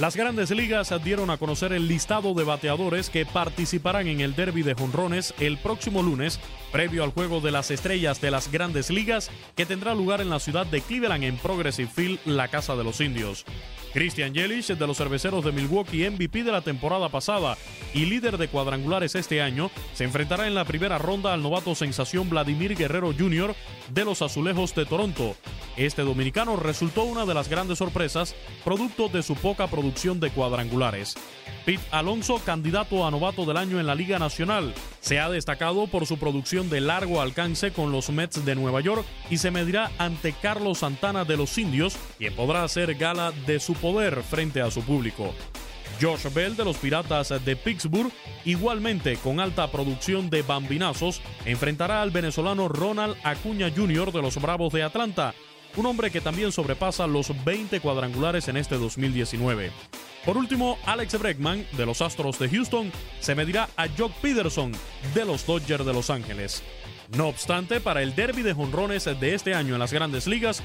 Las grandes ligas dieron a conocer el listado de bateadores que participarán en el derby de jonrones el próximo lunes, previo al juego de las estrellas de las grandes ligas, que tendrá lugar en la ciudad de Cleveland en Progressive Field, la casa de los indios. Christian Yelich, de los cerveceros de Milwaukee, MVP de la temporada pasada y líder de cuadrangulares este año, se enfrentará en la primera ronda al novato sensación Vladimir Guerrero Jr. de los Azulejos de Toronto. Este dominicano resultó una de las grandes sorpresas, producto de su poca producción de cuadrangulares. Pete Alonso, candidato a novato del año en la Liga Nacional, se ha destacado por su producción de largo alcance con los Mets de Nueva York y se medirá ante Carlos Santana de los Indios, quien podrá hacer gala de su poder frente a su público. Josh Bell de los Piratas de Pittsburgh, igualmente con alta producción de bambinazos, enfrentará al venezolano Ronald Acuña Jr. de los Bravos de Atlanta, un hombre que también sobrepasa los 20 cuadrangulares en este 2019. Por último, Alex Bregman de los Astros de Houston se medirá a Jock Peterson de los Dodgers de Los Ángeles. No obstante, para el derby de jonrones de este año en las grandes ligas,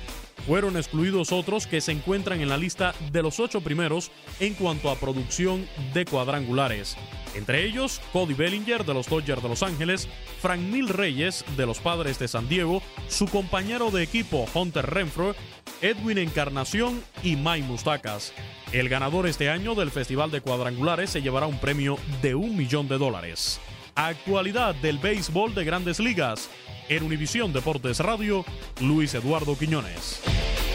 fueron excluidos otros que se encuentran en la lista de los ocho primeros en cuanto a producción de cuadrangulares. Entre ellos, Cody Bellinger de los Dodgers de Los Ángeles, Frank Mil Reyes de los Padres de San Diego, su compañero de equipo Hunter Renfro, Edwin Encarnación y Mike Mustacas. El ganador este año del Festival de Cuadrangulares se llevará un premio de un millón de dólares. Actualidad del béisbol de grandes ligas. En Univisión Deportes Radio, Luis Eduardo Quiñones.